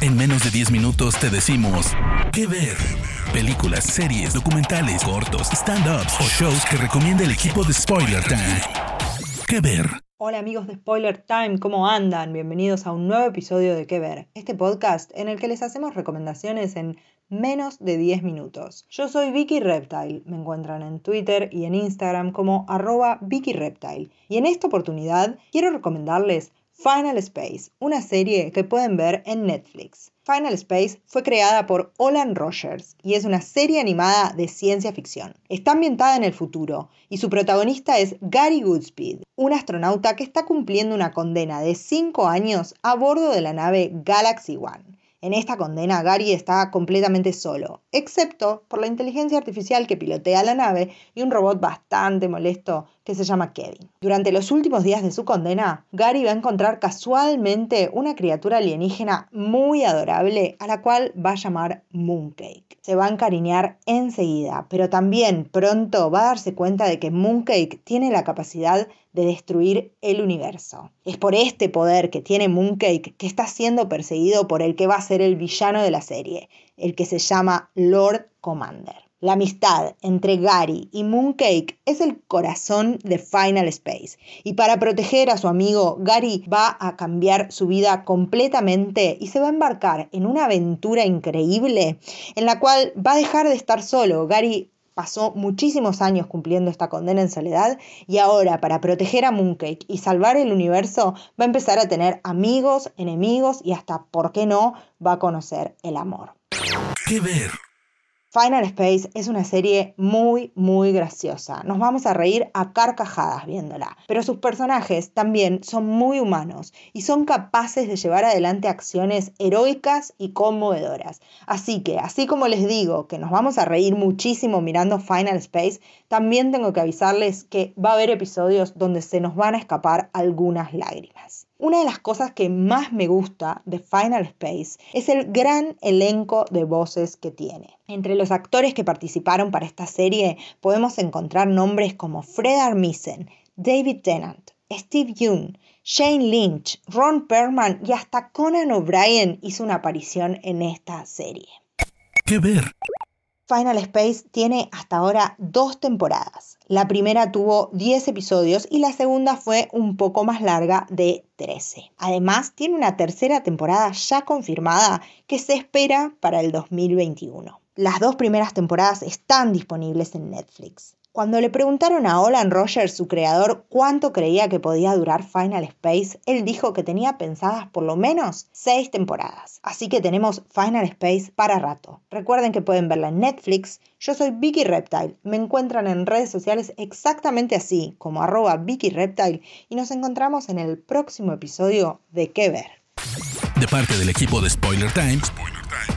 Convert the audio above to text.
En menos de 10 minutos te decimos qué ver. Películas, series, documentales, cortos, stand-ups o shows que recomienda el equipo de Spoiler Time. ¿Qué ver? Hola amigos de Spoiler Time, ¿cómo andan? Bienvenidos a un nuevo episodio de ¿Qué ver? Este podcast en el que les hacemos recomendaciones en menos de 10 minutos. Yo soy Vicky Reptile, me encuentran en Twitter y en Instagram como arroba Vicky Reptile. Y en esta oportunidad quiero recomendarles Final Space, una serie que pueden ver en Netflix. Final Space fue creada por Olan Rogers y es una serie animada de ciencia ficción. Está ambientada en el futuro y su protagonista es Gary Goodspeed, un astronauta que está cumpliendo una condena de 5 años a bordo de la nave Galaxy One. En esta condena, Gary está completamente solo, excepto por la inteligencia artificial que pilotea la nave y un robot bastante molesto que se llama Kevin. Durante los últimos días de su condena, Gary va a encontrar casualmente una criatura alienígena muy adorable a la cual va a llamar Mooncake. Se va a encariñar enseguida, pero también pronto va a darse cuenta de que Mooncake tiene la capacidad de destruir el universo. Es por este poder que tiene Mooncake que está siendo perseguido por el que va a ser el villano de la serie, el que se llama Lord Commander. La amistad entre Gary y Mooncake es el corazón de Final Space. Y para proteger a su amigo, Gary va a cambiar su vida completamente y se va a embarcar en una aventura increíble en la cual va a dejar de estar solo. Gary pasó muchísimos años cumpliendo esta condena en soledad y ahora para proteger a Mooncake y salvar el universo va a empezar a tener amigos, enemigos y hasta, ¿por qué no?, va a conocer el amor. ¿Qué ver? Final Space es una serie muy, muy graciosa. Nos vamos a reír a carcajadas viéndola. Pero sus personajes también son muy humanos y son capaces de llevar adelante acciones heroicas y conmovedoras. Así que, así como les digo que nos vamos a reír muchísimo mirando Final Space, también tengo que avisarles que va a haber episodios donde se nos van a escapar algunas lágrimas. Una de las cosas que más me gusta de Final Space es el gran elenco de voces que tiene. Entre los actores que participaron para esta serie podemos encontrar nombres como Fred Armisen, David Tennant, Steve Young, Shane Lynch, Ron Perlman y hasta Conan O'Brien hizo una aparición en esta serie. ¿Qué ver? Final Space tiene hasta ahora dos temporadas. La primera tuvo 10 episodios y la segunda fue un poco más larga de 13. Además, tiene una tercera temporada ya confirmada que se espera para el 2021. Las dos primeras temporadas están disponibles en Netflix. Cuando le preguntaron a Olan Rogers, su creador, cuánto creía que podía durar Final Space, él dijo que tenía pensadas por lo menos seis temporadas. Así que tenemos Final Space para rato. Recuerden que pueden verla en Netflix. Yo soy Vicky Reptile. Me encuentran en redes sociales exactamente así, como arroba Vicky Reptile, y nos encontramos en el próximo episodio de ¿Qué ver? De parte del equipo de Spoiler Times,